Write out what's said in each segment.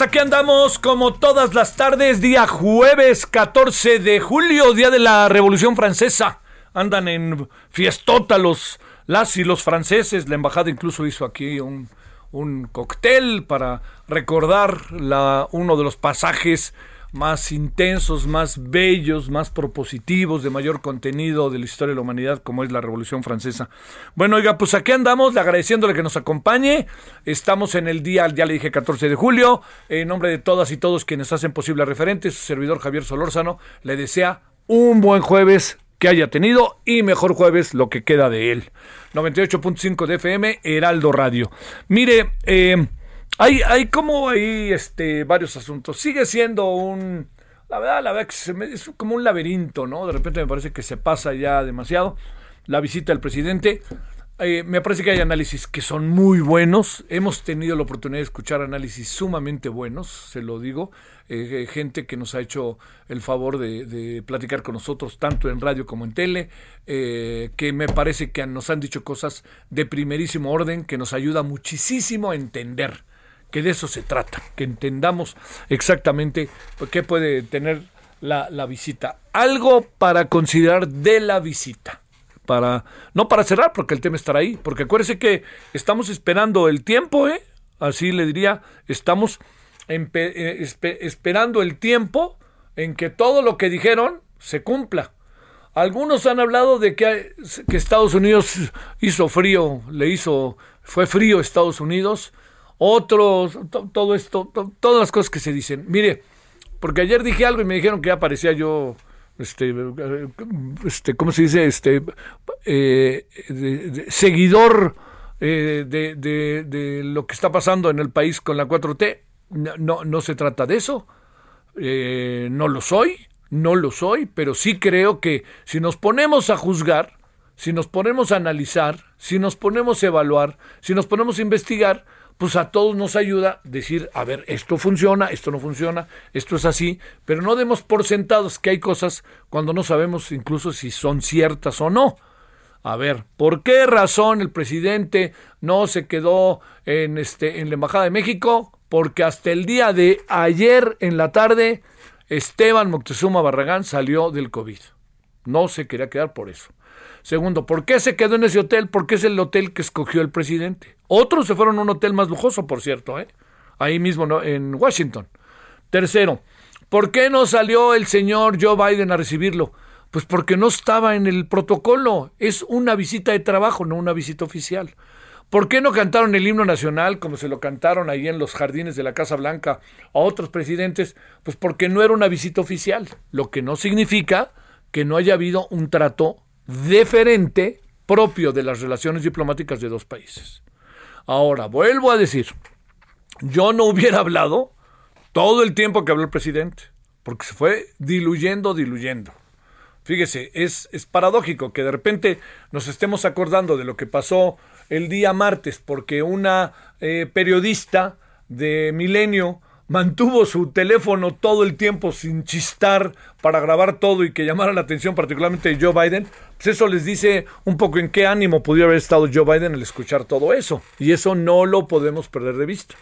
Aquí andamos como todas las tardes, día jueves 14 de julio, día de la Revolución Francesa. Andan en fiestota los las y los franceses, la embajada incluso hizo aquí un, un cóctel para recordar la, uno de los pasajes más intensos, más bellos, más propositivos, de mayor contenido de la historia de la humanidad, como es la Revolución Francesa. Bueno, oiga, pues aquí andamos, le agradeciéndole que nos acompañe. Estamos en el día, ya le dije, 14 de julio. En nombre de todas y todos quienes hacen posible referente, su servidor Javier Solórzano le desea un buen jueves que haya tenido y mejor jueves lo que queda de él. 98.5 de FM, Heraldo Radio. Mire, eh, hay, hay como hay este, varios asuntos. Sigue siendo un. La verdad, la verdad que se me- es como un laberinto, ¿no? De repente me parece que se pasa ya demasiado. La visita del presidente. Eh, me parece que hay análisis que son muy buenos. Hemos tenido la oportunidad de escuchar análisis sumamente buenos, se lo digo. Eh, eh, gente que nos ha hecho el favor de, de platicar con nosotros, tanto en radio como en tele, que me parece que nos han dicho cosas de primerísimo orden, que nos ayuda muchísimo a entender que de eso se trata, que entendamos exactamente qué puede tener la, la visita. Algo para considerar de la visita. Para, no para cerrar, porque el tema estará ahí, porque acuérdese que estamos esperando el tiempo, ¿eh? así le diría, estamos eh, espe- esperando el tiempo en que todo lo que dijeron se cumpla. Algunos han hablado de que, que Estados Unidos hizo frío, le hizo, fue frío Estados Unidos. Otros, to- todo esto, to- todas las cosas que se dicen. Mire, porque ayer dije algo y me dijeron que ya parecía yo, este, este ¿cómo se dice? Este, eh, de- de- seguidor eh, de, de- lo que está pasando en el país con la 4T. No, no, no se trata de eso. Eh, no lo soy, no lo soy, pero sí creo que si nos ponemos a juzgar, si nos ponemos a analizar, si nos ponemos a evaluar, si nos ponemos a investigar, pues a todos nos ayuda decir, a ver, esto funciona, esto no funciona, esto es así, pero no demos por sentados que hay cosas cuando no sabemos incluso si son ciertas o no. A ver, ¿por qué razón el presidente no se quedó en este en la embajada de México? Porque hasta el día de ayer en la tarde Esteban Moctezuma Barragán salió del COVID. No se quería quedar por eso. Segundo, ¿por qué se quedó en ese hotel? Porque es el hotel que escogió el presidente. Otros se fueron a un hotel más lujoso, por cierto, ¿eh? ahí mismo en Washington. Tercero, ¿por qué no salió el señor Joe Biden a recibirlo? Pues porque no estaba en el protocolo. Es una visita de trabajo, no una visita oficial. ¿Por qué no cantaron el himno nacional como se lo cantaron ahí en los jardines de la Casa Blanca a otros presidentes? Pues porque no era una visita oficial, lo que no significa que no haya habido un trato deferente propio de las relaciones diplomáticas de dos países. Ahora, vuelvo a decir, yo no hubiera hablado todo el tiempo que habló el presidente, porque se fue diluyendo, diluyendo. Fíjese, es, es paradójico que de repente nos estemos acordando de lo que pasó el día martes, porque una eh, periodista de Milenio mantuvo su teléfono todo el tiempo sin chistar para grabar todo y que llamara la atención particularmente de Joe Biden, pues eso les dice un poco en qué ánimo pudiera haber estado Joe Biden al escuchar todo eso. Y eso no lo podemos perder de vista.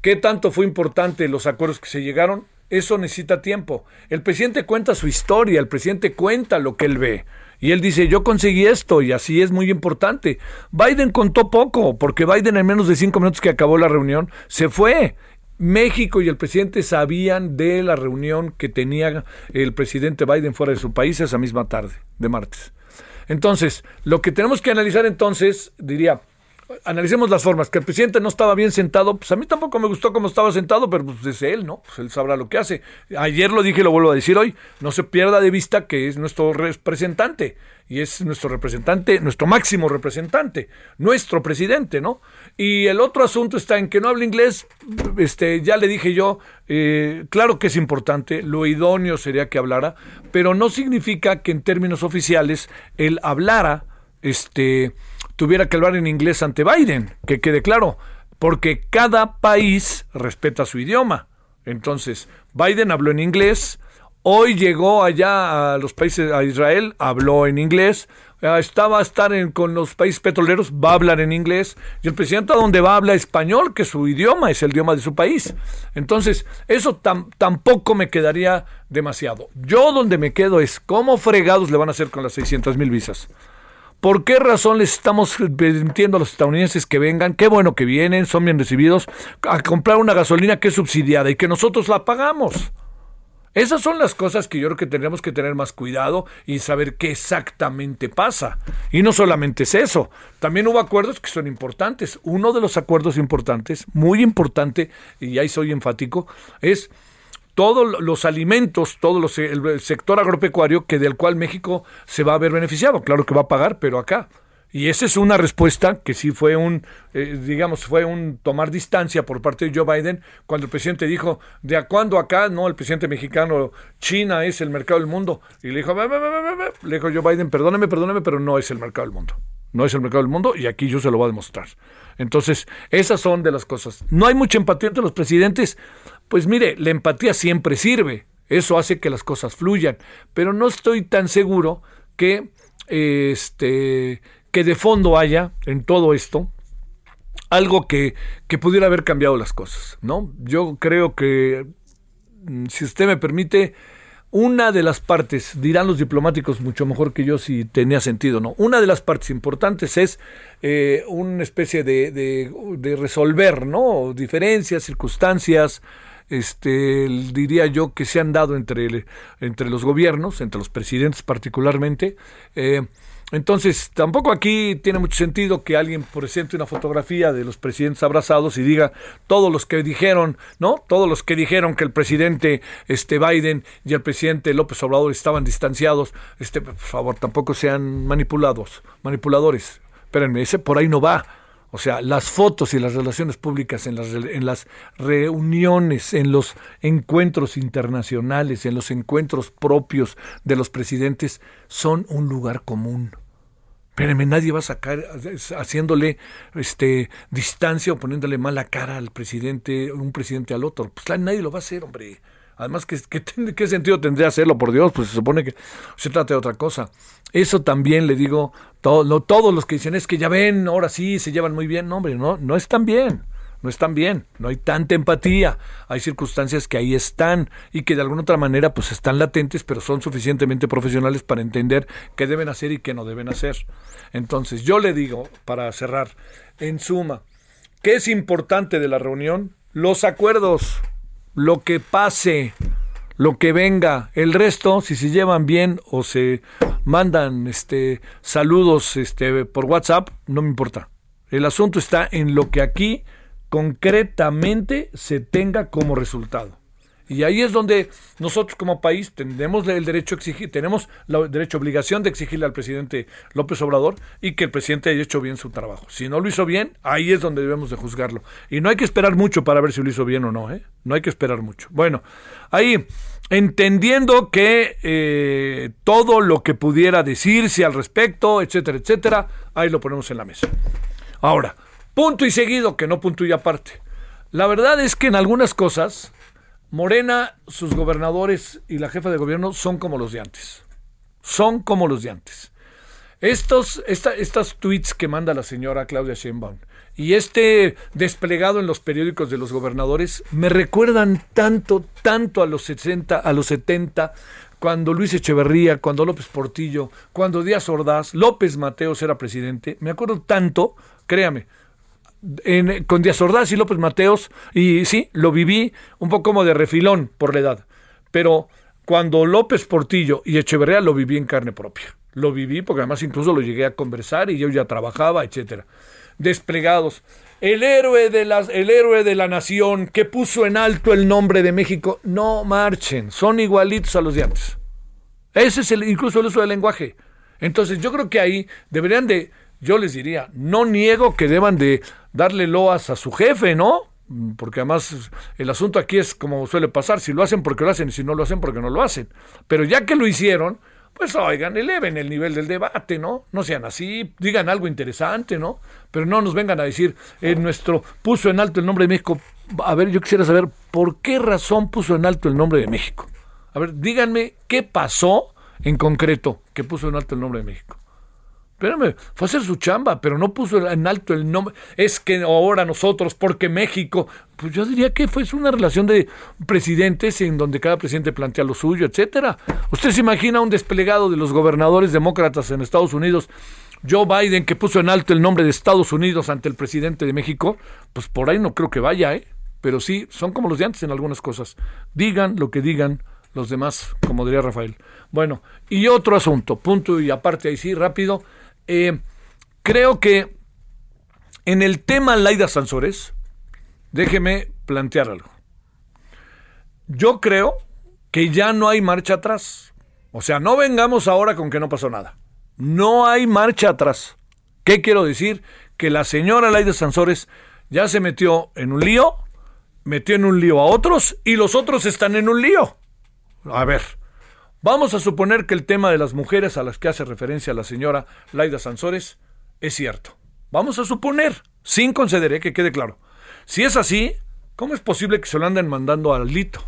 ¿Qué tanto fue importante los acuerdos que se llegaron? Eso necesita tiempo. El presidente cuenta su historia, el presidente cuenta lo que él ve. Y él dice, yo conseguí esto y así es muy importante. Biden contó poco, porque Biden en menos de cinco minutos que acabó la reunión se fue. México y el presidente sabían de la reunión que tenía el presidente Biden fuera de su país esa misma tarde, de martes. Entonces, lo que tenemos que analizar entonces, diría, analicemos las formas. Que el presidente no estaba bien sentado, pues a mí tampoco me gustó cómo estaba sentado, pero pues es él, ¿no? Pues él sabrá lo que hace. Ayer lo dije y lo vuelvo a decir hoy. No se pierda de vista que es nuestro representante. Y es nuestro representante, nuestro máximo representante, nuestro presidente, ¿no? Y el otro asunto está en que no habla inglés. Este, ya le dije yo, eh, claro que es importante, lo idóneo sería que hablara, pero no significa que en términos oficiales él hablara, este, tuviera que hablar en inglés ante Biden, que quede claro, porque cada país respeta su idioma. Entonces, Biden habló en inglés, hoy llegó allá a los países, a Israel, habló en inglés, ah, estaba a estar con los países petroleros, va a hablar en inglés, y el presidente a donde va habla español, que su idioma es el idioma de su país. Entonces, eso tampoco me quedaría demasiado. Yo donde me quedo es, ¿cómo fregados le van a hacer con las 600 mil visas? ¿Por qué razón les estamos permitiendo a los estadounidenses que vengan? Qué bueno que vienen, son bien recibidos, a comprar una gasolina que es subsidiada y que nosotros la pagamos. Esas son las cosas que yo creo que tendremos que tener más cuidado y saber qué exactamente pasa. Y no solamente es eso, también hubo acuerdos que son importantes. Uno de los acuerdos importantes, muy importante, y ahí soy enfático, es todos los alimentos, todo los, el sector agropecuario que del cual México se va a ver beneficiado. Claro que va a pagar, pero acá. Y esa es una respuesta que sí fue un, eh, digamos, fue un tomar distancia por parte de Joe Biden cuando el presidente dijo, ¿de a cuándo acá? No, el presidente mexicano, China es el mercado del mundo. Y le dijo, le dijo Joe Biden, perdóneme, perdóneme, pero no es el mercado del mundo. No es el mercado del mundo y aquí yo se lo voy a demostrar. Entonces, esas son de las cosas. No hay mucha empatía entre los presidentes. Pues mire, la empatía siempre sirve. Eso hace que las cosas fluyan. Pero no estoy tan seguro que, este, que de fondo haya en todo esto algo que, que pudiera haber cambiado las cosas. ¿no? Yo creo que, mm, si usted me permite, una de las partes, dirán los diplomáticos mucho mejor que yo si tenía sentido, ¿no? Una de las partes importantes es eh, una especie de, de, resolver, ¿no? Diferencias, circunstancias, este, diría yo que se han dado entre, entre los gobiernos, entre los presidentes particularmente, eh, entonces, tampoco aquí tiene mucho sentido que alguien presente una fotografía de los presidentes abrazados y diga todos los que dijeron, ¿no? Todos los que dijeron que el presidente este Biden y el presidente López Obrador estaban distanciados, este por favor, tampoco sean manipulados, manipuladores. Espérenme, ese por ahí no va. O sea, las fotos y las relaciones públicas en las, en las reuniones, en los encuentros internacionales, en los encuentros propios de los presidentes, son un lugar común. Espérenme, nadie va a sacar haciéndole este distancia o poniéndole mala cara al presidente, un presidente al otro. Pues nadie lo va a hacer, hombre. Además, ¿qué, qué, sentido tendría hacerlo, por Dios? Pues se supone que se trata de otra cosa. Eso también le digo, todo, todos los que dicen es que ya ven, ahora sí, se llevan muy bien. No, hombre, no, no están bien no están bien, no hay tanta empatía, hay circunstancias que ahí están y que de alguna otra manera pues están latentes, pero son suficientemente profesionales para entender qué deben hacer y qué no deben hacer. Entonces, yo le digo, para cerrar, en suma, ¿qué es importante de la reunión? Los acuerdos, lo que pase, lo que venga, el resto, si se llevan bien o se mandan este saludos este por WhatsApp, no me importa. El asunto está en lo que aquí concretamente se tenga como resultado. Y ahí es donde nosotros como país tenemos el derecho a exigir, tenemos la derecho obligación de exigirle al presidente López Obrador y que el presidente haya hecho bien su trabajo. Si no lo hizo bien, ahí es donde debemos de juzgarlo. Y no hay que esperar mucho para ver si lo hizo bien o no, ¿eh? No hay que esperar mucho. Bueno, ahí entendiendo que eh, todo lo que pudiera decirse al respecto, etcétera, etcétera, ahí lo ponemos en la mesa. Ahora, Punto y seguido, que no punto y aparte. La verdad es que en algunas cosas, Morena, sus gobernadores y la jefa de gobierno son como los de antes. Son como los de antes. Estos, esta, estas tweets que manda la señora Claudia Sheinbaum y este desplegado en los periódicos de los gobernadores me recuerdan tanto, tanto a los 60, a los 70, cuando Luis Echeverría, cuando López Portillo, cuando Díaz Ordaz, López Mateos era presidente. Me acuerdo tanto, créame, con Díaz Ordaz y López Mateos, y sí, lo viví un poco como de refilón por la edad, pero cuando López Portillo y Echeverría lo viví en carne propia. Lo viví porque además incluso lo llegué a conversar y yo ya trabajaba, etcétera desplegados. El héroe, de las, el héroe de la nación que puso en alto el nombre de México, no marchen, son igualitos a los de antes. Ese es el, incluso el uso del lenguaje. Entonces yo creo que ahí deberían de, yo les diría, no niego que deban de darle loas a su jefe, ¿no? Porque además el asunto aquí es como suele pasar, si lo hacen porque lo hacen y si no lo hacen porque no lo hacen. Pero ya que lo hicieron, pues oigan, eleven el nivel del debate, ¿no? No sean así, digan algo interesante, ¿no? Pero no nos vengan a decir, eh, nuestro puso en alto el nombre de México. A ver, yo quisiera saber por qué razón puso en alto el nombre de México. A ver, díganme qué pasó en concreto que puso en alto el nombre de México. Espérame, fue a hacer su chamba, pero no puso en alto el nombre. Es que ahora nosotros, porque México, pues yo diría que fue una relación de presidentes en donde cada presidente plantea lo suyo, etcétera. ¿Usted se imagina un desplegado de los gobernadores demócratas en Estados Unidos? Joe Biden, que puso en alto el nombre de Estados Unidos ante el presidente de México, pues por ahí no creo que vaya, ¿eh? Pero sí, son como los de antes en algunas cosas. Digan lo que digan los demás, como diría Rafael. Bueno, y otro asunto, punto y aparte ahí sí, rápido eh, creo que en el tema Laida Sansores, déjeme plantear algo. Yo creo que ya no hay marcha atrás. O sea, no vengamos ahora con que no pasó nada. No hay marcha atrás. ¿Qué quiero decir? Que la señora Laida Sansores ya se metió en un lío, metió en un lío a otros y los otros están en un lío. A ver, Vamos a suponer que el tema de las mujeres a las que hace referencia la señora Laida Sansores es cierto. Vamos a suponer, sin concederé que quede claro. Si es así, ¿cómo es posible que se lo anden mandando a Alito?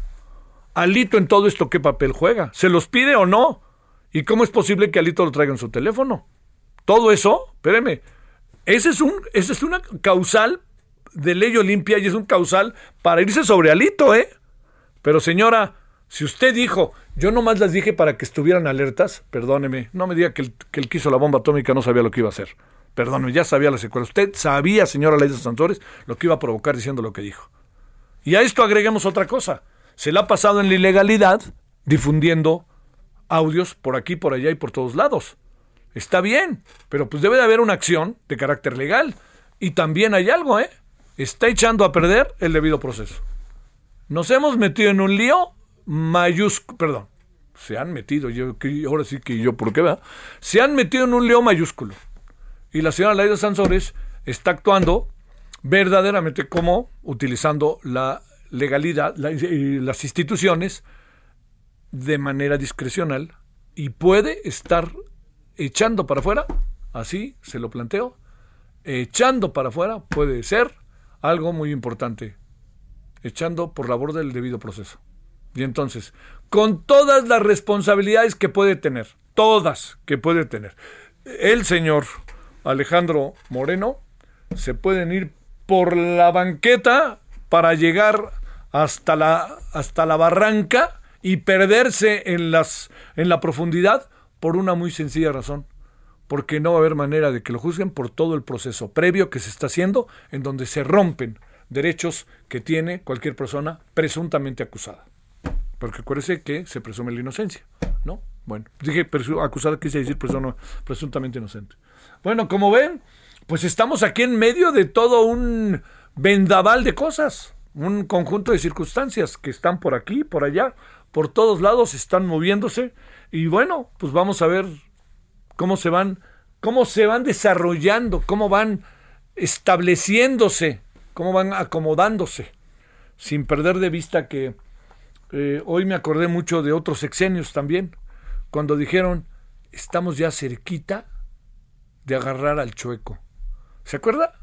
Alito en todo esto, ¿qué papel juega? ¿Se los pide o no? ¿Y cómo es posible que Alito lo traiga en su teléfono? Todo eso, espéreme, ese es, un, ese es causal de ley olimpia y es un causal para irse sobre Alito, ¿eh? Pero señora, si usted dijo, yo nomás las dije para que estuvieran alertas, perdóneme, no me diga que el, que la bomba atómica no sabía lo que iba a hacer. Perdóneme, ya sabía la secuela. Usted sabía, señora Ley de Santores, lo que iba a provocar diciendo lo que dijo. Y a esto agreguemos otra cosa. Se le ha pasado en la ilegalidad difundiendo audios por aquí, por allá y por todos lados. Está bien, pero pues debe de haber una acción de carácter legal. Y también hay algo, ¿eh? Está echando a perder el debido proceso. Nos hemos metido en un lío mayúsculo, perdón, se han metido, yo, ahora sí que yo, ¿por qué va? Se han metido en un lío mayúsculo. Y la señora Laida Sansores está actuando verdaderamente como utilizando la legalidad y las instituciones de manera discrecional y puede estar echando para afuera, así se lo planteo, echando para afuera puede ser algo muy importante, echando por la borda del debido proceso. Y entonces, con todas las responsabilidades que puede tener, todas que puede tener, el señor Alejandro Moreno se pueden ir por la banqueta para llegar hasta la, hasta la barranca y perderse en, las, en la profundidad por una muy sencilla razón. Porque no va a haber manera de que lo juzguen por todo el proceso previo que se está haciendo, en donde se rompen derechos que tiene cualquier persona presuntamente acusada. Porque acuérdese que se presume la inocencia, ¿no? Bueno, dije acusada, quise decir persona presuntamente inocente. Bueno, como ven, pues estamos aquí en medio de todo un vendaval de cosas, un conjunto de circunstancias que están por aquí, por allá, por todos lados están moviéndose y bueno, pues vamos a ver cómo se van cómo se van desarrollando, cómo van estableciéndose, cómo van acomodándose, sin perder de vista que eh, hoy me acordé mucho de otros sexenios también, cuando dijeron, estamos ya cerquita de agarrar al chueco. ¿Se acuerda?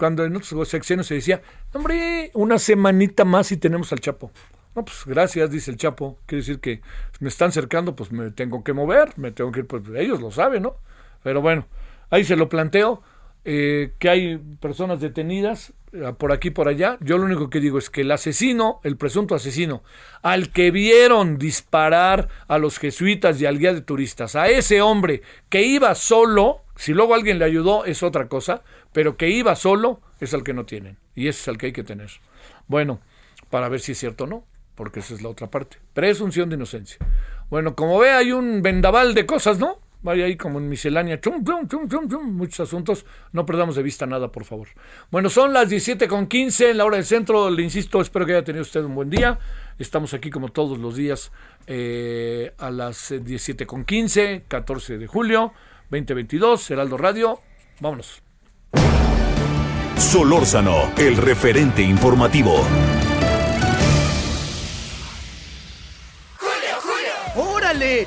cuando en otros secciones se decía, hombre, una semanita más y tenemos al Chapo. No, pues gracias, dice el Chapo. Quiere decir que me están cercando, pues me tengo que mover, me tengo que ir, pues ellos lo saben, ¿no? Pero bueno, ahí se lo planteo, eh, que hay personas detenidas eh, por aquí por allá. Yo lo único que digo es que el asesino, el presunto asesino, al que vieron disparar a los jesuitas y al guía de turistas, a ese hombre que iba solo, si luego alguien le ayudó es otra cosa, pero que iba solo es al que no tienen. Y ese es el que hay que tener. Bueno, para ver si es cierto o no, porque esa es la otra parte. Presunción de inocencia. Bueno, como ve, hay un vendaval de cosas, ¿no? Vaya ahí como en miscelánea, chum, chum, chum, chum, chum, muchos asuntos. No perdamos de vista nada, por favor. Bueno, son las 17 con 15 en la hora del centro. Le insisto, espero que haya tenido usted un buen día. Estamos aquí como todos los días eh, a las 17 con 15, 14 de julio 2022, Heraldo Radio. Vámonos. Solórzano, el referente informativo. ¡Órale!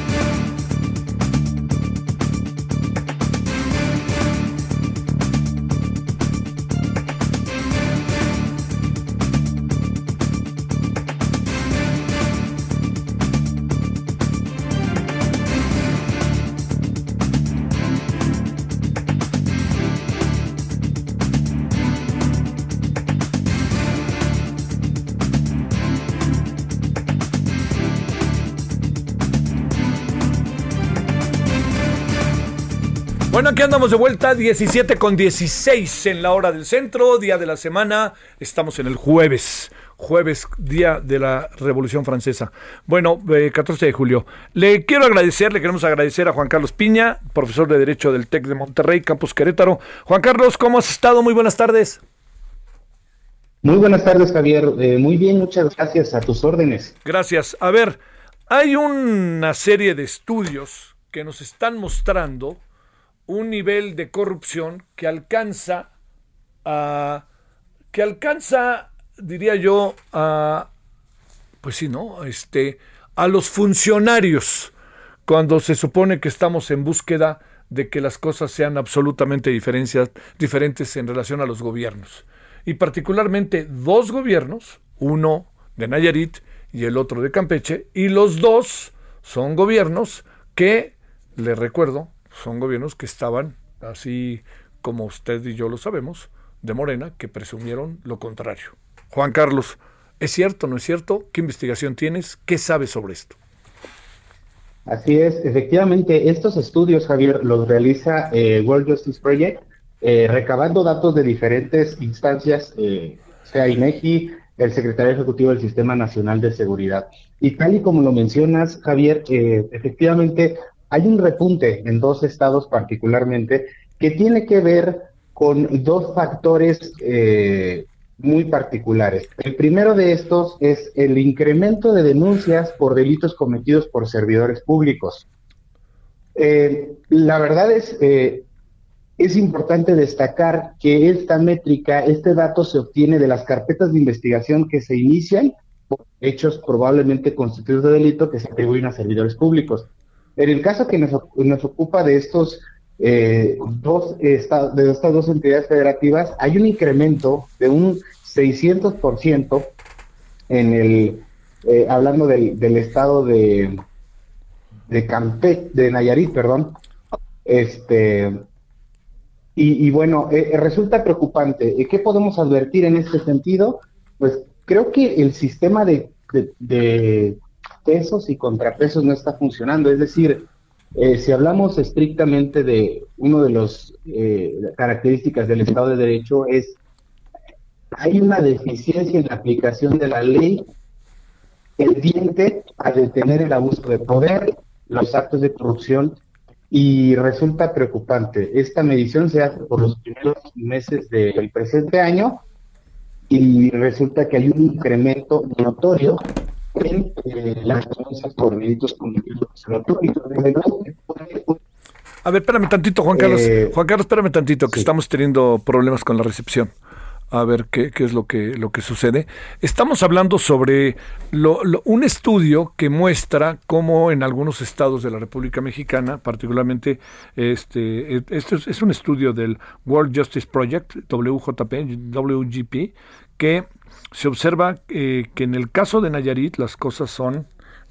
Bueno, aquí andamos de vuelta, 17 con 16 en la hora del centro, día de la semana. Estamos en el jueves, jueves, día de la Revolución Francesa. Bueno, 14 eh, de julio. Le quiero agradecer, le queremos agradecer a Juan Carlos Piña, profesor de Derecho del TEC de Monterrey, Campus Querétaro. Juan Carlos, ¿cómo has estado? Muy buenas tardes. Muy buenas tardes, Javier. Eh, muy bien, muchas gracias. A tus órdenes. Gracias. A ver, hay una serie de estudios que nos están mostrando un nivel de corrupción que alcanza a que alcanza diría yo a pues sí, ¿no? Este a los funcionarios cuando se supone que estamos en búsqueda de que las cosas sean absolutamente diferentes en relación a los gobiernos. Y particularmente dos gobiernos, uno de Nayarit y el otro de Campeche, y los dos son gobiernos que, le recuerdo, son gobiernos que estaban, así como usted y yo lo sabemos, de Morena, que presumieron lo contrario. Juan Carlos, ¿es cierto no es cierto? ¿Qué investigación tienes? ¿Qué sabes sobre esto? Así es, efectivamente, estos estudios, Javier, los realiza eh, World Justice Project, eh, recabando datos de diferentes instancias, eh, sea INEGI, el secretario ejecutivo del Sistema Nacional de Seguridad. Y tal y como lo mencionas, Javier, efectivamente hay un repunte en dos estados particularmente que tiene que ver con dos factores eh, muy particulares. El primero de estos es el incremento de denuncias por delitos cometidos por servidores públicos. Eh, la verdad es, eh, es importante destacar que esta métrica, este dato se obtiene de las carpetas de investigación que se inician por hechos probablemente constituidos de delito que se atribuyen a servidores públicos. En el caso que nos, ocupa de estos eh, dos estados, de estas dos entidades federativas, hay un incremento de un 600% en el, eh, hablando del, estado de, de Campe, de Nayarit, perdón, este, y, bueno, eh, resulta preocupante. ¿Qué podemos advertir en este sentido? Pues creo que el sistema de pesos y contrapesos no está funcionando. Es decir, eh, si hablamos estrictamente de una de las eh, características del Estado de Derecho es hay una deficiencia en la aplicación de la ley tendiente a detener el abuso de poder, los actos de corrupción y resulta preocupante. Esta medición se hace por los primeros meses del presente año y resulta que hay un incremento notorio en eh, las denuncias por delitos cometidos A ver, espérame tantito, Juan Carlos. Eh, Juan Carlos, espérame tantito, que estamos teniendo problemas con la recepción. A ver qué, qué es lo que, lo que sucede. Estamos hablando sobre un estudio que muestra cómo en algunos estados de la República Mexicana, particularmente, este, este es, un estudio del World Justice Project, WJP, WGP, que se observa eh, que en el caso de Nayarit las cosas son,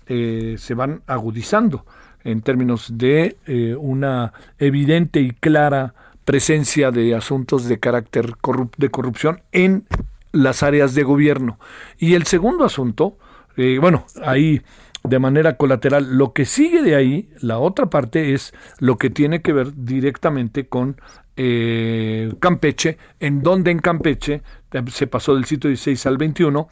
eh, se van agudizando en términos de eh, una evidente y clara presencia de asuntos de carácter de corrupción en las áreas de gobierno. Y el segundo asunto, bueno, ahí de manera colateral, lo que sigue de ahí, la otra parte es lo que tiene que ver directamente con eh, Campeche, en donde en Campeche se pasó del sitio 16 al 21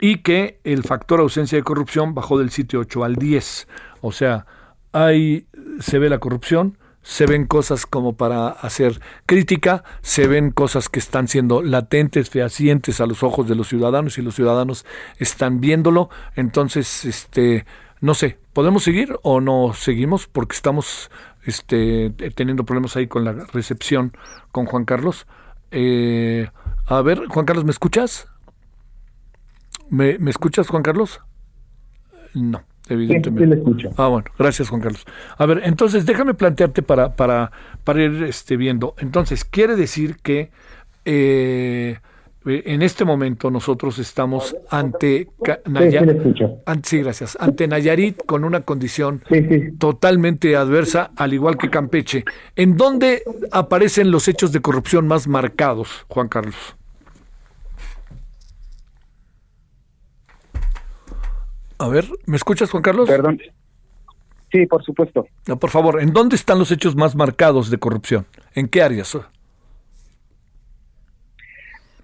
y que el factor ausencia de corrupción bajó del sitio 8 al 10. O sea, ahí se ve la corrupción, se ven cosas como para hacer crítica, se ven cosas que están siendo latentes, fehacientes a los ojos de los ciudadanos y los ciudadanos están viéndolo. Entonces, este, no sé, ¿podemos seguir o no seguimos? Porque estamos este, teniendo problemas ahí con la recepción con Juan Carlos. Eh, a ver, Juan Carlos, ¿me escuchas? ¿Me, ¿Me escuchas, Juan Carlos? No evidentemente. Ah, bueno, gracias Juan Carlos. A ver, entonces déjame plantearte para, para, para ir este, viendo. Entonces, quiere decir que eh, en este momento nosotros estamos ante Nayarit, sí, gracias, ante Nayarit con una condición totalmente adversa, al igual que Campeche. ¿En dónde aparecen los hechos de corrupción más marcados, Juan Carlos? A ver, ¿me escuchas, Juan Carlos? Perdón. Sí, por supuesto. No, por favor, ¿en dónde están los hechos más marcados de corrupción? ¿En qué áreas?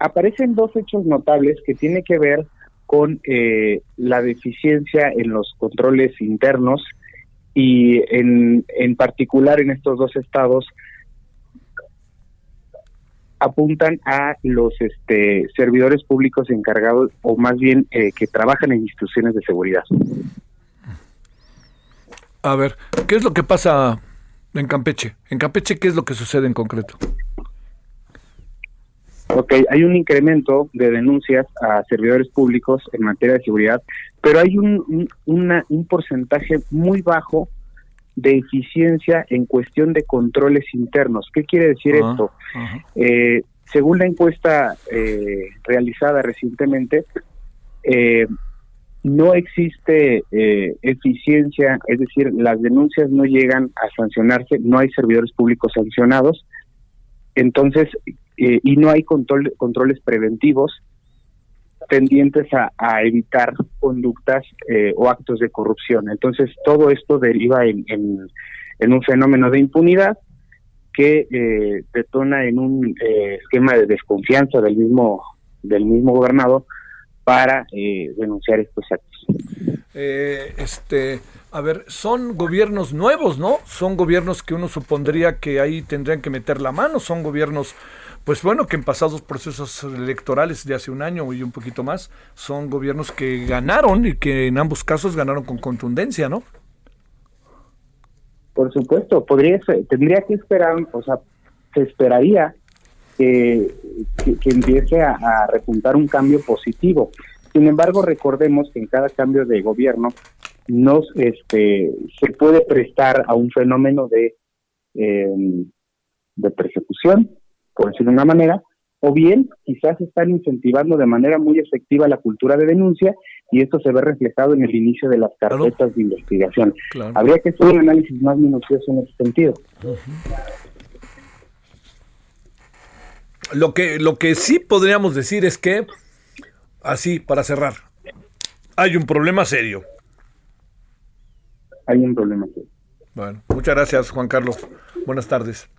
Aparecen dos hechos notables que tienen que ver con eh, la deficiencia en los controles internos y en, en particular en estos dos estados apuntan a los este, servidores públicos encargados o más bien eh, que trabajan en instituciones de seguridad. A ver, ¿qué es lo que pasa en Campeche? En Campeche, ¿qué es lo que sucede en concreto? Ok, hay un incremento de denuncias a servidores públicos en materia de seguridad, pero hay un, un porcentaje muy bajo de eficiencia en cuestión de controles internos. ¿Qué quiere decir esto? Eh, según la encuesta eh, realizada recientemente, eh, no existe eficiencia, es decir, las denuncias no llegan a sancionarse, no hay servidores públicos sancionados, entonces, y no hay controles preventivos tendientes a, evitar conductas eh, o actos de corrupción. Entonces, todo esto deriva en, en, un fenómeno de impunidad que eh, detona en un eh, esquema de desconfianza del mismo del mismo gobernador para denunciar estos actos. este, a ver, son gobiernos nuevos, ¿no? Son gobiernos que uno supondría que ahí tendrían que meter la mano, son gobiernos pues bueno, que en pasados procesos electorales de hace un año y un poquito más, son gobiernos que ganaron y que en ambos casos ganaron con contundencia, ¿no? Por supuesto, podría tendría que esperar, o sea, se esperaría que, que, empiece a, a, repuntar un cambio positivo. Sin embargo, recordemos que en cada cambio de gobierno nos, este, se puede prestar a un fenómeno de, eh, de persecución, por decirlo de una manera, o bien quizás están incentivando de manera muy efectiva la cultura de denuncia y esto se ve reflejado en el inicio de las carpetas de investigación. Habría que hacer un análisis más minucioso en ese sentido. Lo que, lo que sí podríamos decir es que, así, para cerrar, hay un problema serio. Hay un problema serio. Bueno, muchas gracias, Juan Carlos. Buenas tardes.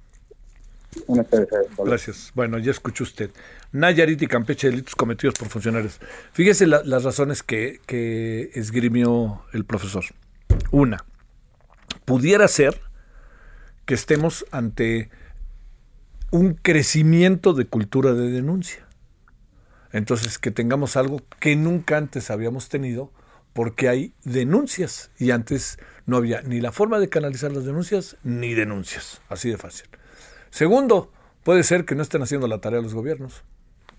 Gracias. Bueno, ya escuchó usted. Nayarit y Campeche, delitos cometidos por funcionarios. Fíjese las razones que, que esgrimió el profesor. Una, pudiera ser que estemos ante un crecimiento de cultura de denuncia. Entonces, que tengamos algo que nunca antes habíamos tenido, porque hay denuncias y antes no había ni la forma de canalizar las denuncias ni denuncias, así de fácil. Segundo, puede ser que no estén haciendo la tarea los gobiernos,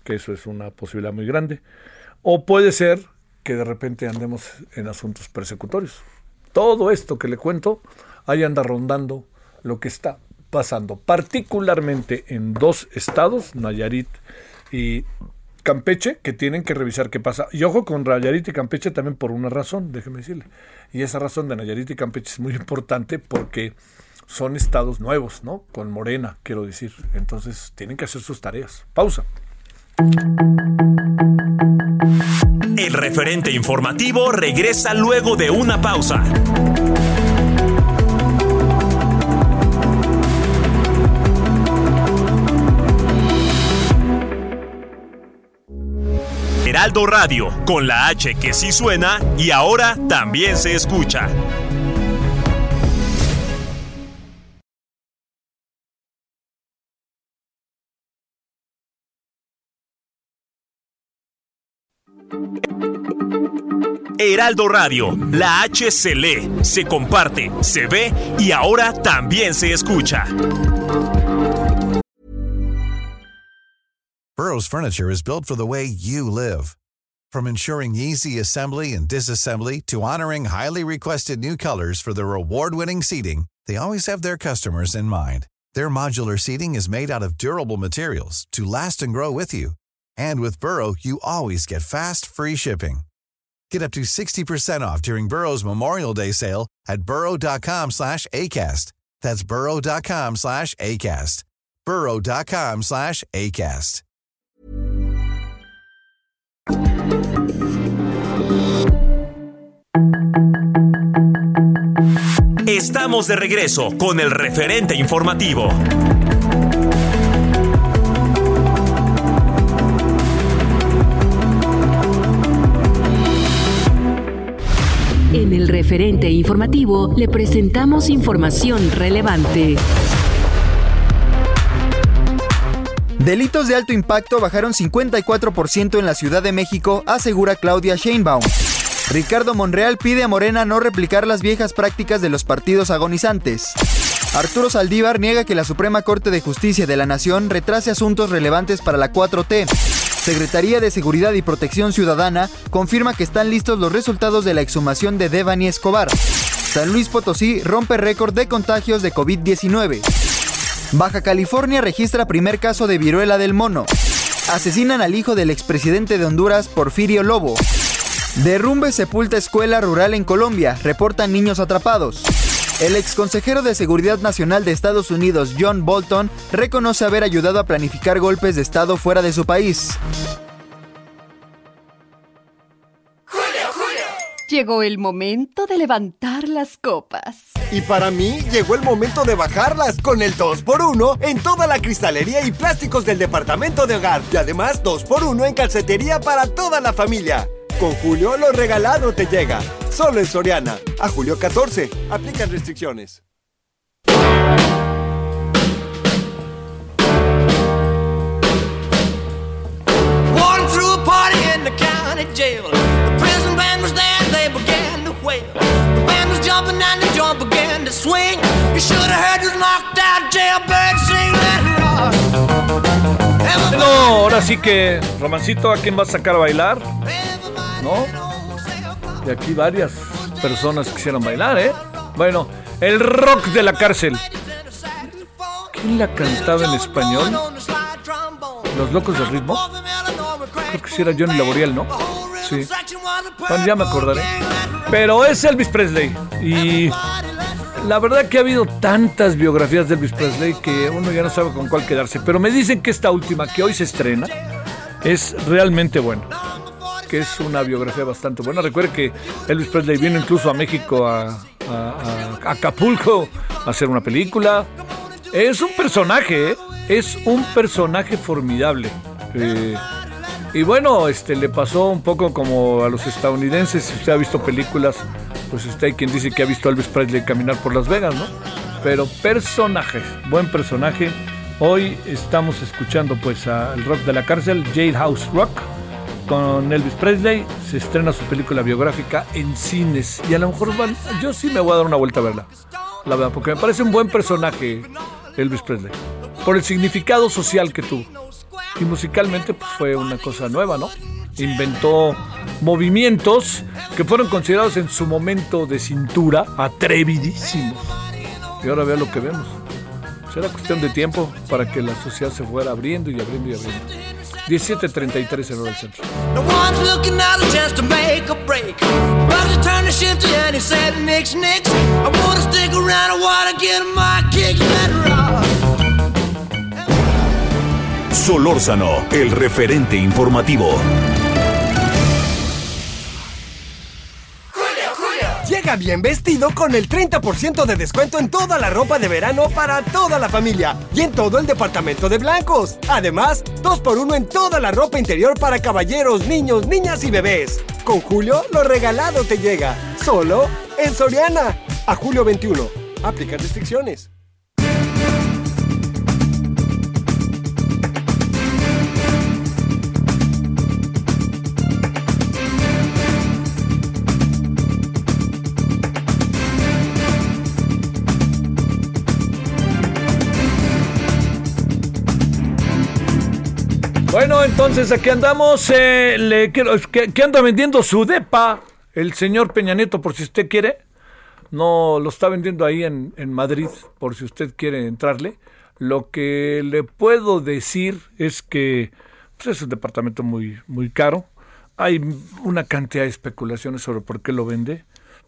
que eso es una posibilidad muy grande, o puede ser que de repente andemos en asuntos persecutorios. Todo esto que le cuento, ahí anda rondando lo que está pasando, particularmente en dos estados, Nayarit y Campeche, que tienen que revisar qué pasa. Y ojo con Nayarit y Campeche también por una razón, déjeme decirle. Y esa razón de Nayarit y Campeche es muy importante porque son estados nuevos, ¿no? Con Morena, quiero decir. Entonces tienen que hacer sus tareas. Pausa. El referente informativo regresa luego de una pausa. Heraldo Radio, con la H que sí suena y ahora también se escucha. Heraldo Radio, la H se lee, se comparte, se ve y ahora también se escucha. Burroughs Furniture is built for the way you live. From ensuring easy assembly and disassembly to honoring highly requested new colors for their award-winning seating, they always have their customers in mind. Their modular seating is made out of durable materials to last and grow with you. And with Burrow, you always get fast, free shipping. Get up to 60% off during Burrow's Memorial Day sale at burrow.com slash ACAST. That's burrow.com slash ACAST. burrow.com slash ACAST. Estamos de regreso con el referente informativo. El referente informativo le presentamos información relevante. Delitos de alto impacto bajaron 54% en la Ciudad de México, asegura Claudia Sheinbaum. Ricardo Monreal pide a Morena no replicar las viejas prácticas de los partidos agonizantes. Arturo Saldívar niega que la Suprema Corte de Justicia de la Nación retrase asuntos relevantes para la 4T. Secretaría de Seguridad y Protección Ciudadana confirma que están listos los resultados de la exhumación de Devani Escobar. San Luis Potosí rompe récord de contagios de COVID-19. Baja California registra primer caso de viruela del mono. Asesinan al hijo del expresidente de Honduras, Porfirio Lobo. Derrumbe sepulta escuela rural en Colombia, reportan niños atrapados. El exconsejero de Seguridad Nacional de Estados Unidos, John Bolton, reconoce haber ayudado a planificar golpes de Estado fuera de su país. Llegó el momento de levantar las copas. Y para mí llegó el momento de bajarlas con el 2x1 en toda la cristalería y plásticos del departamento de hogar. Y además 2x1 en calcetería para toda la familia. Con Julio lo regalado te llega. Solo en Soriana. A julio 14. Aplican restricciones. Walking through a party in the county jail. The prison band was there and they began to wail. The band was jumping and the joint began to swing. You should have heard those knocked out jailbirds sing that rock. No, ahora sí que, Romancito, ¿a quién vas a sacar a bailar? ¿No? De aquí varias personas quisieron bailar, ¿eh? Bueno, el rock de la cárcel. ¿Quién la cantaba en español? ¿Los locos del ritmo? Creo que sí era Johnny Laboriel, ¿no? Sí. Bueno, ya me acordaré. Pero es Elvis Presley. Y la verdad que ha habido tantas biografías de Elvis Presley que uno ya no sabe con cuál quedarse. Pero me dicen que esta última, que hoy se estrena, es realmente buena. Que es una biografía bastante buena. Recuerde que Elvis Presley vino incluso a México, a, Acapulco, a hacer una película. Es un personaje, ¿eh? es un personaje formidable. Eh, y bueno, este le pasó un poco como a los estadounidenses. Si usted ha visto películas, pues usted hay quien dice que ha visto a Elvis Presley caminar por Las Vegas, ¿no? Pero personaje, buen personaje. Hoy estamos escuchando pues al rock de la cárcel, Jade House Rock. Con Elvis Presley, se estrena su película biográfica en cines. Y a lo mejor yo sí me voy a dar una vuelta a verla. La verdad, porque me parece un buen personaje Elvis Presley. Por el significado social que tuvo. Y musicalmente pues, fue una cosa nueva, ¿no? Inventó movimientos que fueron considerados en su momento de cintura atrevidísimos. Y ahora vea lo que vemos. Será cuestión de tiempo para que la sociedad se fuera abriendo y abriendo y abriendo. 17.33 en hora del centro. No one's looking at Bien vestido con el 30% de descuento en toda la ropa de verano para toda la familia y en todo el departamento de blancos. Además, 2x1 en toda la ropa interior para caballeros, niños, niñas y bebés. Con Julio, lo regalado te llega. Solo en Soriana. A julio 21. Aplica restricciones. Entonces aquí andamos. eh, le quiero, anda vendiendo su depa el señor Peña Nieto, por si usted quiere. No lo está vendiendo ahí en, en Madrid, por si usted quiere entrarle. Lo que le puedo decir es que pues, es un departamento muy, muy caro. Hay una cantidad de especulaciones sobre por qué lo vende.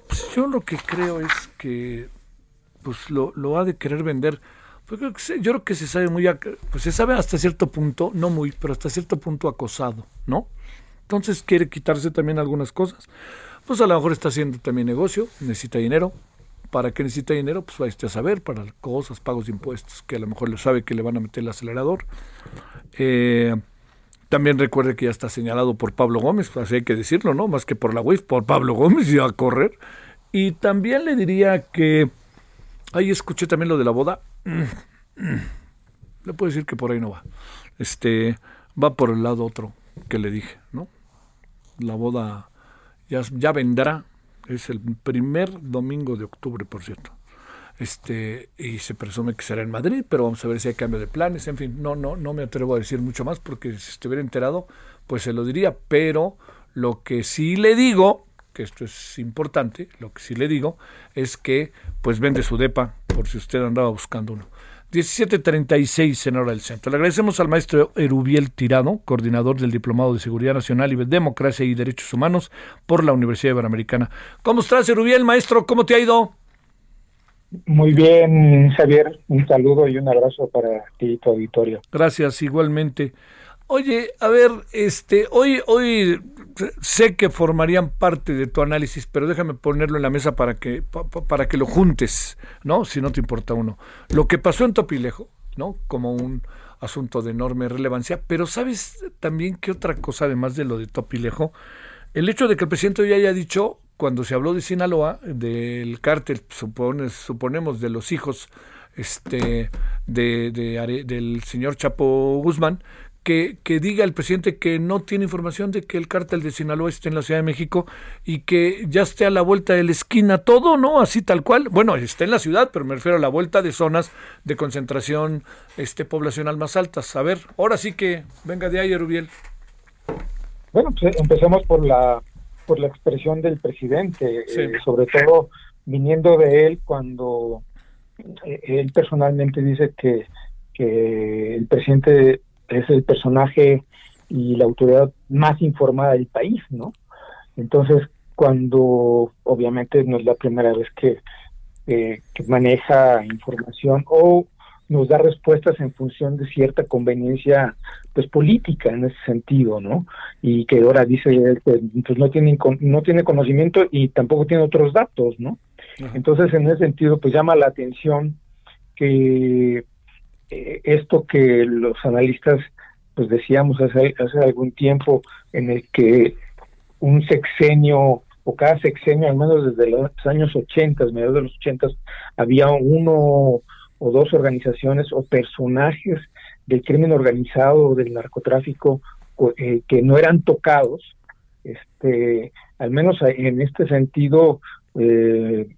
Pues yo lo que creo es que pues lo, lo ha de querer vender. Pues yo creo que se sabe muy, pues se sabe hasta cierto punto, no muy, pero hasta cierto punto acosado, ¿no? Entonces quiere quitarse también algunas cosas. Pues a lo mejor está haciendo también negocio, necesita dinero. ¿Para qué necesita dinero? Pues usted a saber, para cosas, pagos de impuestos, que a lo mejor le sabe que le van a meter el acelerador. Eh, también recuerde que ya está señalado por Pablo Gómez, así hay que decirlo, ¿no? Más que por la UIF, por Pablo Gómez y a correr. Y también le diría que ahí escuché también lo de la boda. Le puedo decir que por ahí no va. Este va por el lado otro que le dije, ¿no? La boda ya, ya vendrá. Es el primer domingo de octubre, por cierto. Este, y se presume que será en Madrid, pero vamos a ver si hay cambio de planes. En fin, no, no, no me atrevo a decir mucho más porque si estuviera enterado, pues se lo diría. Pero lo que sí le digo, que esto es importante, lo que sí le digo es que pues vende su depa por si usted andaba buscando uno. 17.36 en hora del centro. Le agradecemos al maestro Erubiel Tirado, coordinador del Diplomado de Seguridad Nacional y Democracia y Derechos Humanos por la Universidad Iberoamericana. ¿Cómo estás, Erubiel, maestro? ¿Cómo te ha ido? Muy bien, Javier. Un saludo y un abrazo para ti y tu auditorio. Gracias, igualmente. Oye, a ver, este, hoy, hoy sé que formarían parte de tu análisis, pero déjame ponerlo en la mesa para que, pa- pa- para que lo juntes, ¿no? Si no te importa uno. Lo que pasó en Topilejo, ¿no? Como un asunto de enorme relevancia, pero ¿sabes también qué otra cosa, además de lo de Topilejo? El hecho de que el presidente hoy haya dicho, cuando se habló de Sinaloa, del cártel, supone- suponemos, de los hijos este, de, de Are- del señor Chapo Guzmán, que, que diga el presidente que no tiene información de que el cártel de Sinaloa esté en la Ciudad de México y que ya esté a la vuelta de la esquina todo, ¿no? Así tal cual. Bueno, está en la ciudad, pero me refiero a la vuelta de zonas de concentración este, poblacional más altas. A ver, ahora sí que venga de ahí, Rubiel. Bueno, pues empecemos por la por la expresión del presidente, Sí. eh, sobre todo viniendo de él cuando eh, él personalmente dice que, que el presidente es el personaje y la autoridad más informada del país, ¿no? Entonces, cuando obviamente no es la primera vez que, eh, que maneja información o nos da respuestas en función de cierta conveniencia pues política en ese sentido, ¿no? Y que ahora dice él que pues, no tiene no tiene conocimiento y tampoco tiene otros datos, ¿no? Entonces, en ese sentido, pues llama la atención que eh, esto que los analistas pues decíamos hace, hace algún tiempo en el que un sexenio o cada sexenio, al menos desde los años 80, mediados de los 80, había uno o dos organizaciones o personajes del crimen organizado o del narcotráfico eh, que no eran tocados, este, al menos en este sentido, eh,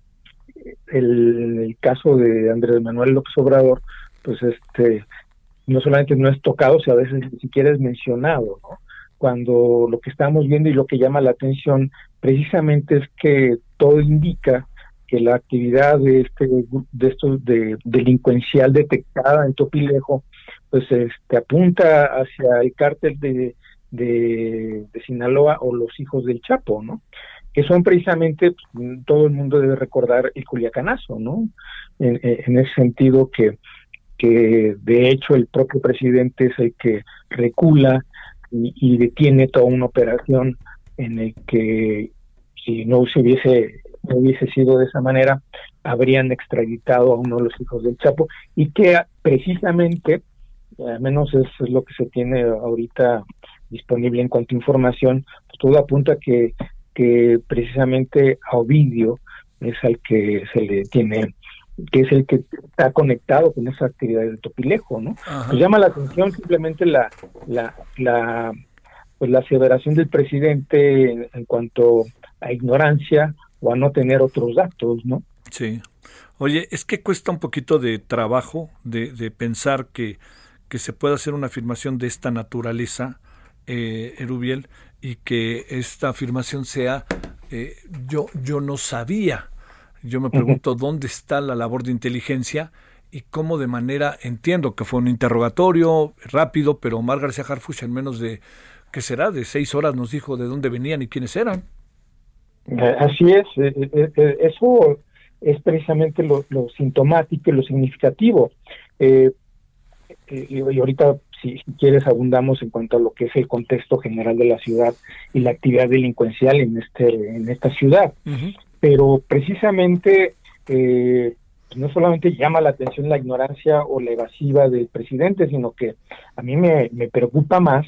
el, el, caso de Andrés Manuel López Obrador, pues este, no solamente no es tocado, sino a veces ni siquiera es mencionado, ¿no? Cuando lo que estamos viendo y lo que llama la atención precisamente es que todo indica que la actividad de este de estos de delincuencial detectada en Topilejo pues este apunta hacia el cártel de, de, Sinaloa o los hijos del Chapo, ¿no? Que son precisamente, pues, todo el mundo debe recordar el Culiacanazo, ¿no? En, en ese sentido que, que de hecho el propio presidente es el que recula y, detiene toda una operación en el que si no se hubiese hubiese sido de esa manera, habrían extraditado a uno de los hijos del Chapo. Y que precisamente, al menos es lo que se tiene ahorita disponible en cuanto a información, pues todo apunta que, que precisamente a Ovidio es al que se le tiene que es el que está conectado con esa actividad del Topilejo, ¿no? Pues llama la atención simplemente la, la, la, pues la aseveración del presidente en, en cuanto a ignorancia o a no tener otros datos, ¿no? Sí. Oye, es que cuesta un poquito de trabajo de, de pensar que, que, se pueda hacer una afirmación de esta naturaleza, eh, Erubiel, y que esta afirmación sea eh, yo, yo no sabía. Yo me pregunto dónde está la labor de inteligencia y cómo de manera, entiendo que fue un interrogatorio rápido, pero Omar García Harfuch en menos de, ¿qué será? De seis horas nos dijo de dónde venían y quiénes eran. Así es, eso es precisamente lo, lo sintomático y lo significativo. Eh, y, ahorita, si, si, quieres, abundamos en cuanto a lo que es el contexto general de la ciudad y la actividad delincuencial en este en esta ciudad. Uh -huh. Pero precisamente eh, no solamente llama la atención la ignorancia o la evasiva del presidente, sino que a mí me, me preocupa más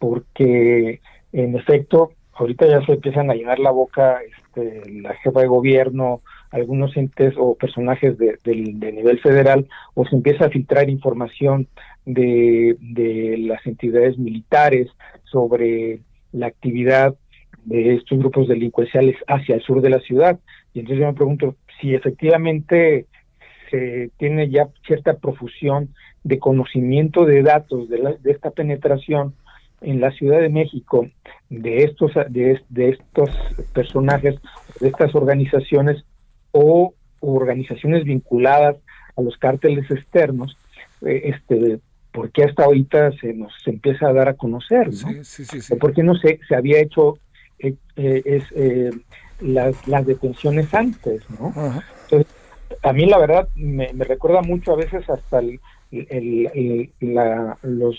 porque, en efecto, ahorita ya se empiezan a llenar la boca este, la jefa de gobierno, algunos entes o personajes de, de, de, nivel federal, o se empieza a filtrar información de, de las entidades militares sobre la actividad de estos grupos delincuenciales hacia el sur de la ciudad. Y entonces yo me pregunto si efectivamente se tiene ya cierta profusión de conocimiento de datos de, la, de esta penetración en la Ciudad de México de estos de, de estos personajes de estas organizaciones o organizaciones vinculadas a los cárteles externos eh, este porque hasta ahorita se nos se empieza a dar a conocer ¿no? sí, sí, sí, sí. porque no se se había hecho eh, eh, es las, las detenciones antes no entonces a mí la verdad me, me, recuerda mucho a veces hasta el, el, el, la, los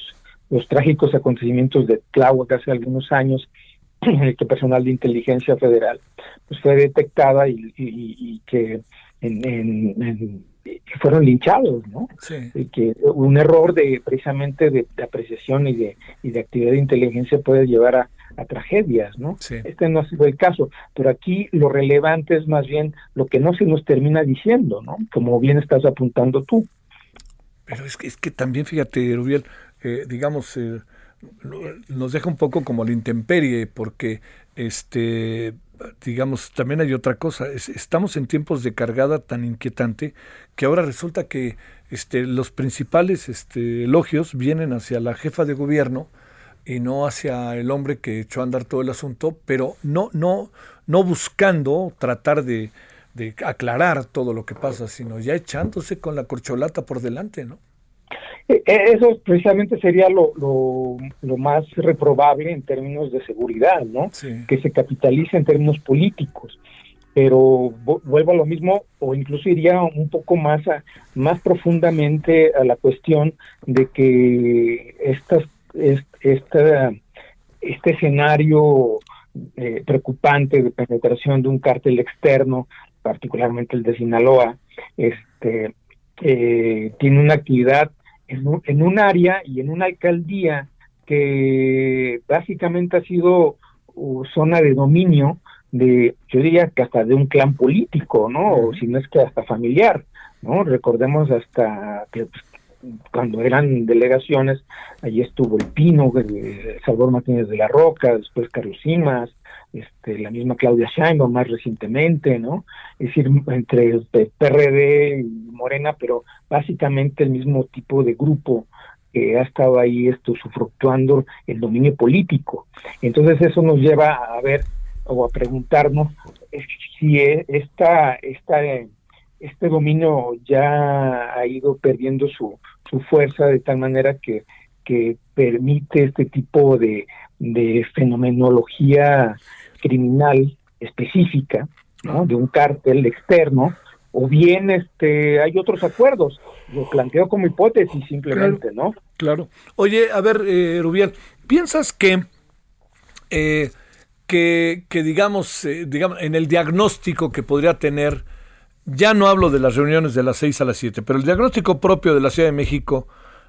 los trágicos acontecimientos de Tláhuac hace algunos años, en el que personal de inteligencia federal pues fue detectada y, y, y que en, en, en, que fueron linchados, ¿no? Sí. Y que un error de precisamente de, de, apreciación y de, y de actividad de inteligencia puede llevar a, a tragedias, ¿no? Sí. Este no ha sido el caso, pero aquí lo relevante es más bien lo que no se nos termina diciendo, ¿no? Como bien estás apuntando tú. Pero es que, es que también, fíjate, Rubiel, eh, digamos, eh, nos deja un poco como la intemperie, porque, este, digamos, también hay otra cosa. Es, estamos en tiempos de cargada tan inquietante que ahora resulta que este, los principales este, elogios vienen hacia la jefa de gobierno y no hacia el hombre que echó a andar todo el asunto, pero no, no, no buscando tratar de, de aclarar todo lo que pasa, sino ya echándose con la corcholata por delante, ¿no? Eso precisamente sería lo, lo, lo, más reprobable en términos de seguridad, ¿no? Sí. Que se capitalice en términos políticos. Pero vuelvo a lo mismo, o incluso iría un poco más, a, más profundamente a la cuestión de que estas, esta, este escenario eh, preocupante de penetración de un cártel externo, particularmente el de Sinaloa, este, eh, tiene una actividad en un, en un área y en una alcaldía que básicamente ha sido uh, zona de dominio de, yo diría que hasta de un clan político, ¿no? O si no es que hasta familiar, ¿no? Recordemos hasta que pues, cuando eran delegaciones, allí estuvo el Pino, eh, Salvador Martínez de la Roca, después Carlos Simas, este, la misma Claudia Sheinbaum más recientemente, ¿no? Es decir, entre PRD y Morena, pero básicamente el mismo tipo de grupo que ha estado ahí esto sufructuando el dominio político. Entonces eso nos lleva a ver o a preguntarnos si e, esta, esta, este dominio ya ha ido perdiendo su, su fuerza de tal manera que, que permite este tipo de, de fenomenología criminal específica, ¿no? de un cártel externo, o bien este hay otros acuerdos. Lo planteo como hipótesis simplemente, ¿no? Claro. Oye, a ver, eh, Rubiel, ¿piensas que, eh, que, que, digamos, eh, digamos, en el diagnóstico que podría tener, ya no hablo de las reuniones de las 6 a las 7, pero el diagnóstico propio de la Ciudad de México,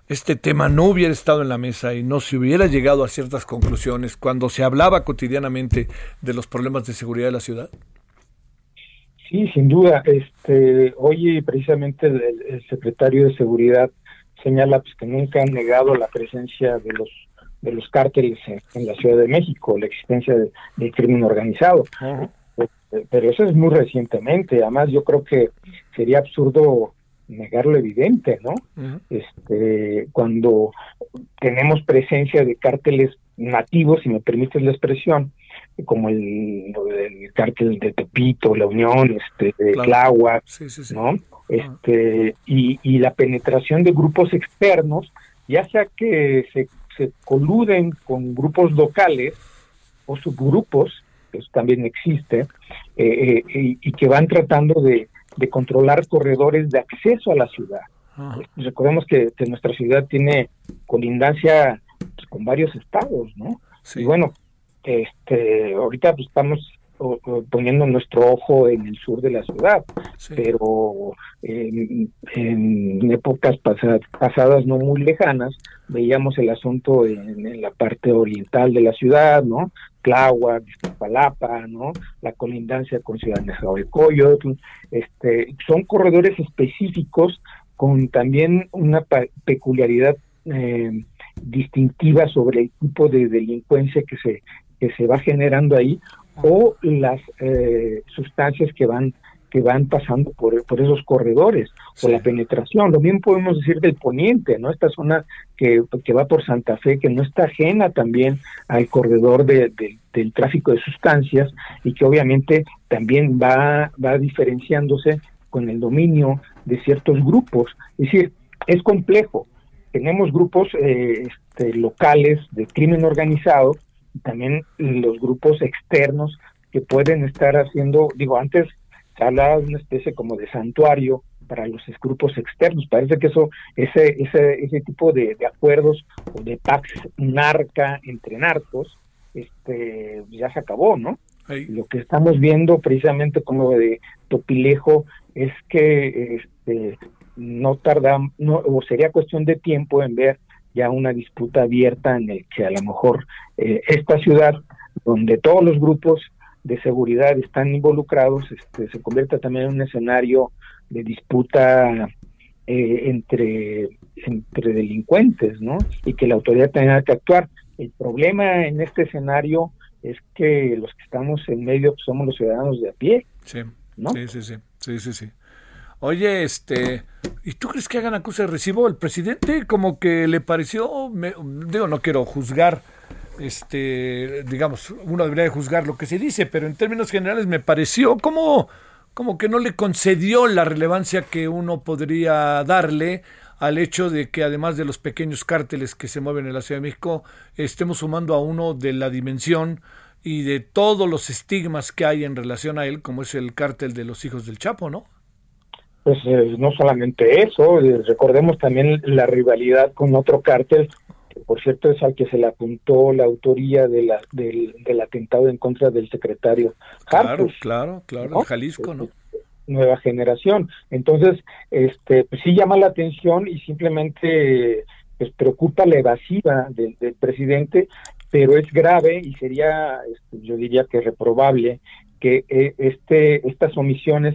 este tema no hubiera estado en la mesa y no se hubiera llegado a ciertas conclusiones cuando se hablaba cotidianamente de los problemas de seguridad de la ciudad? Sí, sin duda. Este, hoy precisamente el, secretario de Seguridad señala pues, que nunca han negado la presencia de los de los cárteles en, la Ciudad de México, la existencia del crimen organizado. Pero eso es muy recientemente. Además, yo creo que sería absurdo negar lo evidente, ¿no? Este, cuando tenemos presencia de cárteles nativos, si me permites la expresión, como el, el cártel de Tepito, La Unión, este, de claro. ¿no? Este, y, y la penetración de grupos externos, ya sea que se, se coluden con grupos locales o subgrupos, que eso también existe, eh, eh, y, que van tratando de, de, controlar corredores de acceso a la ciudad. Recordemos que, que, nuestra ciudad tiene colindancia pues, con varios estados, ¿no? Y bueno, este, ahorita pues, estamos poniendo nuestro ojo en el sur de la ciudad, pero en, épocas pasadas no muy lejanas veíamos el asunto en, la parte oriental de la ciudad, ¿no? Tláhuac, Palapa, ¿no? La colindancia con Ciudad de Coyotl, este, son corredores específicos con también una peculiaridad eh, distintiva sobre el tipo de delincuencia que se que se va generando ahí o las eh, sustancias que van que van pasando por, por esos corredores o la penetración. Lo mismo podemos decir del poniente, ¿no? Esta zona que, que va por Santa Fe, que no está ajena también al corredor de, del tráfico de sustancias y que obviamente también va, va diferenciándose con el dominio de ciertos grupos. Es decir, es complejo. Tenemos grupos eh, este, locales de crimen organizado también los grupos externos que pueden estar haciendo, digo, antes se hablaba de una especie como de santuario para los grupos externos. Parece que eso, ese, ese, ese tipo de, acuerdos o de pax narca entre narcos, este, ya se acabó, ¿no? Lo que estamos viendo precisamente como de Topilejo es que este, no tarda, no, o sería cuestión de tiempo en ver ya una disputa abierta en el que a lo mejor eh, esta ciudad, donde todos los grupos de seguridad están involucrados, este, se convierta también en un escenario de disputa eh, entre, entre delincuentes, ¿no? Y que la autoridad tenga que actuar. El problema en este escenario es que los que estamos en medio pues, somos los ciudadanos de a pie. Sí, ¿no? sí, sí, sí, sí, sí, sí. Oye, este, ¿y tú crees que hagan acusa de recibo? El presidente como que le pareció, digo, no quiero juzgar, este, digamos, uno debería de juzgar lo que se dice, pero en términos generales me pareció como, como que no le concedió la relevancia que uno podría darle al hecho de que además de los pequeños cárteles que se mueven en la Ciudad de México, estemos sumando a uno de la dimensión y de todos los estigmas que hay en relación a él, como es el cártel de los hijos del Chapo, ¿no? Pues eh, no solamente eso, eh, recordemos también la rivalidad con otro cártel, que por cierto es al que se le apuntó la autoría de la, del, del atentado en contra del secretario Claro, claro, claro, Jalisco, ¿no? Nueva generación. Entonces, este, pues sí llama la atención y simplemente pues preocupa la evasiva del, del presidente, pero es grave y sería, este, yo diría que reprobable que eh, este estas omisiones,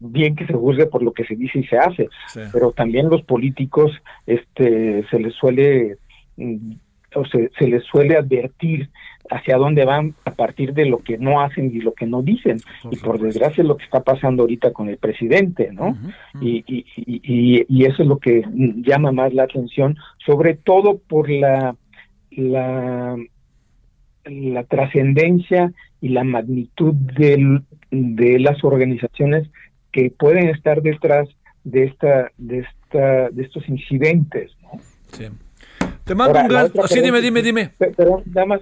bien que se juzgue por lo que se dice y se hace, pero también los políticos este se les suele mm, o se, se les suele advertir hacia dónde van a partir de lo que no hacen y lo que no dicen. y por desgracia es lo que está pasando ahorita con el presidente, ¿no? y, y, y, y, eso es lo que llama más la atención, sobre todo por la, la, la trascendencia y la magnitud del, de las organizaciones que pueden estar detrás de esta de esta de estos incidentes, ¿no? Sí. Te mando un gran... Sí, dime, dime, dime. Pero nada más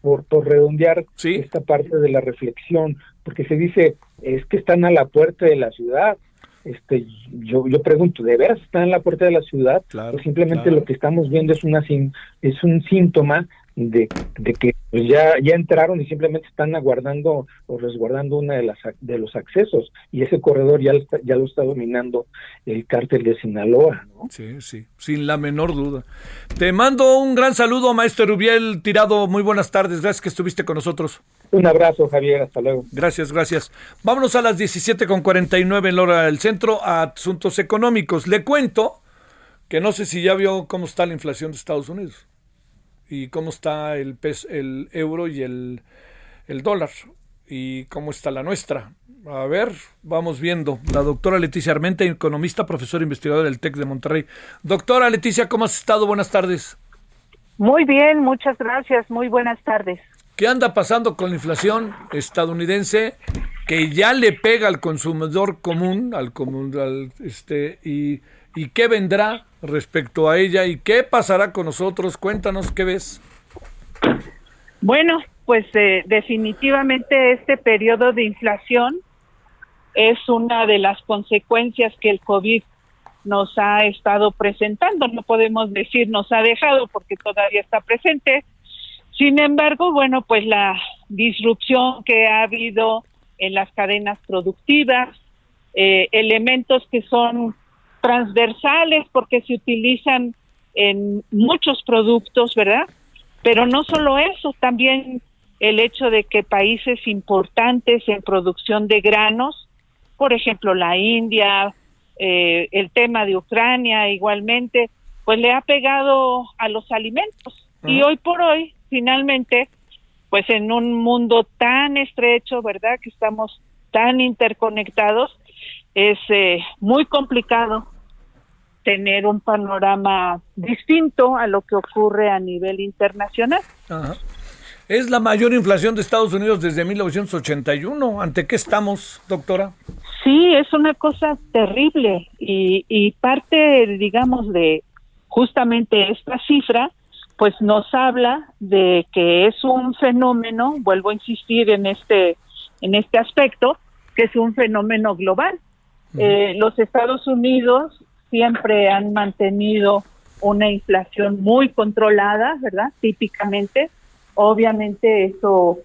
por, por redondear esta parte de la reflexión, porque se dice, es que están a la puerta de la ciudad. Este, yo, yo pregunto, ¿de veras están a la puerta de la ciudad? Claro, simplemente lo que estamos viendo es, una, es un síntoma de, de que pues, ya, ya entraron y simplemente están aguardando o resguardando una de las de los accesos y ese corredor ya, ya lo está dominando el cártel de Sinaloa. ¿no? Sí, sí, sin la menor duda. Te mando un gran saludo, maestro Rubiel Tirado. Muy buenas tardes, gracias que estuviste con nosotros. Un abrazo, Javier, hasta luego. Gracias, gracias. Vámonos a las 17.49 en la hora del centro a asuntos económicos. Le cuento que no sé si ya vio cómo está la inflación de Estados Unidos y cómo está el, pes, el euro y el, el dólar y cómo está la nuestra. A ver, vamos viendo. La doctora Leticia Armenta, economista, profesora investigadora del TEC de Monterrey. Doctora Leticia, ¿cómo has estado? Buenas tardes. Muy bien, muchas gracias. Muy buenas tardes. ¿Qué anda pasando con la inflación estadounidense que ya le pega al consumidor común, al común, al, este, y y qué vendrá respecto a ella y qué pasará con nosotros. Cuéntanos qué ves. Bueno, pues eh, definitivamente este periodo de inflación es una de las consecuencias que el COVID nos ha estado presentando. No podemos decir nos ha dejado porque todavía está presente. Sin embargo, bueno, pues la disrupción que ha habido en las cadenas productivas, eh, elementos que son transversales porque se utilizan en muchos productos, ¿verdad? Pero no solo eso, también el hecho de que países importantes en producción de granos, por ejemplo la India, eh, el tema de Ucrania igualmente, pues le ha pegado a los alimentos. Y hoy por hoy, finalmente, pues en un mundo tan estrecho, ¿verdad? Que estamos tan interconectados, es eh, muy complicado tener un panorama distinto a lo que ocurre a nivel internacional. Es la mayor inflación de Estados Unidos desde 1981. ¿Ante qué estamos, doctora? Sí, es una cosa terrible y, y parte, digamos, de justamente esta cifra, pues nos habla de que es un fenómeno, vuelvo a insistir en este, en este aspecto, que es un fenómeno global. Eh, los Estados Unidos siempre han mantenido una inflación muy controlada, ¿verdad? Típicamente. Obviamente eso,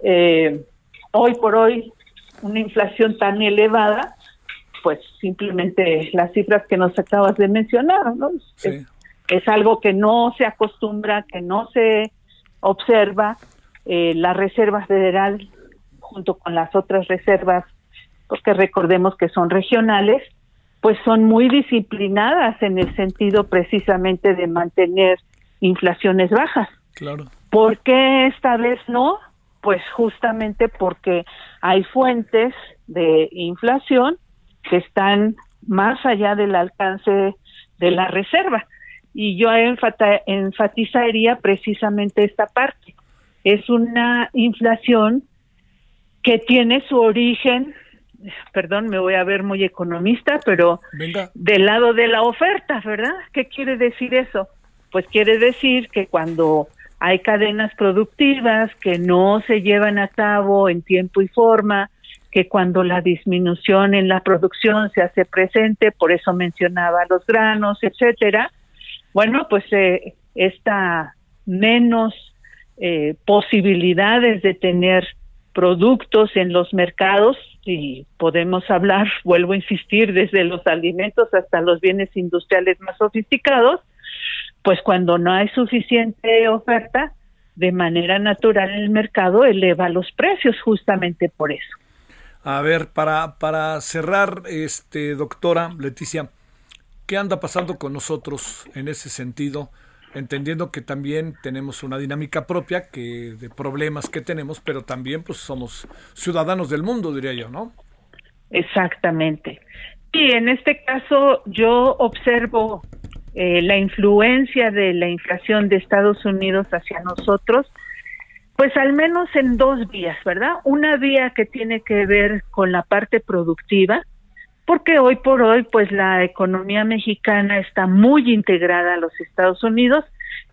eh, hoy por hoy, una inflación tan elevada, pues simplemente las cifras que nos acabas de mencionar, ¿no? Es, algo que no se acostumbra, que no se observa. Eh, la Reserva Federal, junto con las otras reservas, porque recordemos que son regionales, pues son muy disciplinadas en el sentido precisamente de mantener inflaciones bajas. Claro. ¿Por qué esta vez no? Pues justamente porque hay fuentes de inflación que están más allá del alcance de la reserva. Y yo enfatizaría precisamente esta parte. Es una inflación que tiene su origen perdón, me voy a ver muy economista, pero del lado de la oferta, ¿verdad? ¿Qué quiere decir eso? Pues quiere decir que cuando hay cadenas productivas que no se llevan a cabo en tiempo y forma, que cuando la disminución en la producción se hace presente, por eso mencionaba los granos, etcétera, bueno, pues eh, esta menos eh, posibilidades de tener productos en los mercados y podemos hablar, vuelvo a insistir, desde los alimentos hasta los bienes industriales más sofisticados, pues cuando no hay suficiente oferta, de manera natural el mercado eleva los precios justamente por eso. A ver, para, para cerrar, este, doctora Leticia, ¿qué anda pasando con nosotros en ese sentido? Entendiendo que también tenemos una dinámica propia que de problemas que tenemos, pero también pues somos ciudadanos del mundo, diría yo, ¿no? Exactamente. Y en este caso yo observo eh, la influencia de la inflación de Estados Unidos hacia nosotros, pues al menos en dos vías, ¿verdad? Una vía que tiene que ver con la parte productiva, porque hoy por hoy, pues la economía mexicana está muy integrada a los Estados Unidos.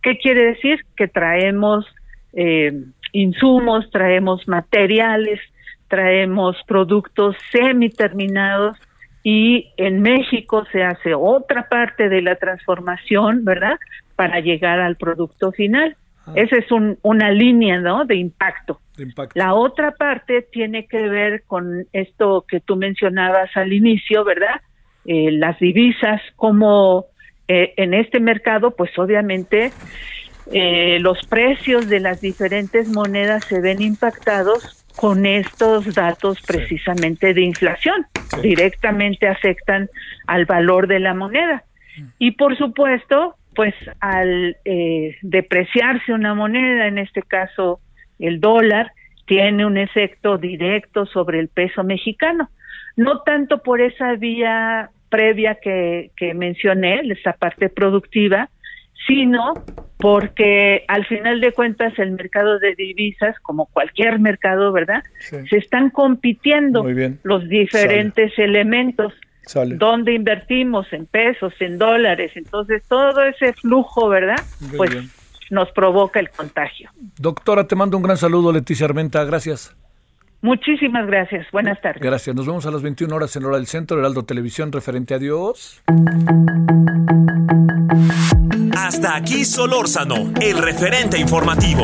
¿Qué quiere decir? Que traemos eh, insumos, traemos materiales, traemos productos semi-terminados y en México se hace otra parte de la transformación, ¿verdad? Para llegar al producto final. Ah. Esa es un, una línea, ¿no? De impacto. La otra parte tiene que ver con esto que tú mencionabas al inicio, ¿verdad? Eh, las divisas, como eh, en este mercado, pues obviamente eh, los precios de las diferentes monedas se ven impactados con estos datos precisamente de inflación. Directamente afectan al valor de la moneda. Mm. Y por supuesto, pues al eh, depreciarse una moneda, en este caso el dólar, tiene un efecto directo sobre el peso mexicano. No tanto por esa vía previa que, que mencioné, esa parte productiva, sino porque al final de cuentas el mercado de divisas, como cualquier mercado, ¿verdad? Se están compitiendo los diferentes elementos. ¿Dónde invertimos? En pesos, en dólares. Entonces, todo ese flujo, ¿verdad? pues nos provoca el contagio. Doctora, te mando un gran saludo, Leticia Armenta. Gracias. Muchísimas gracias. Buenas tardes. Gracias. Nos vemos a las 21 horas en hora del centro, Heraldo Televisión, referente a Dios. Hasta aquí Solórzano, el referente informativo.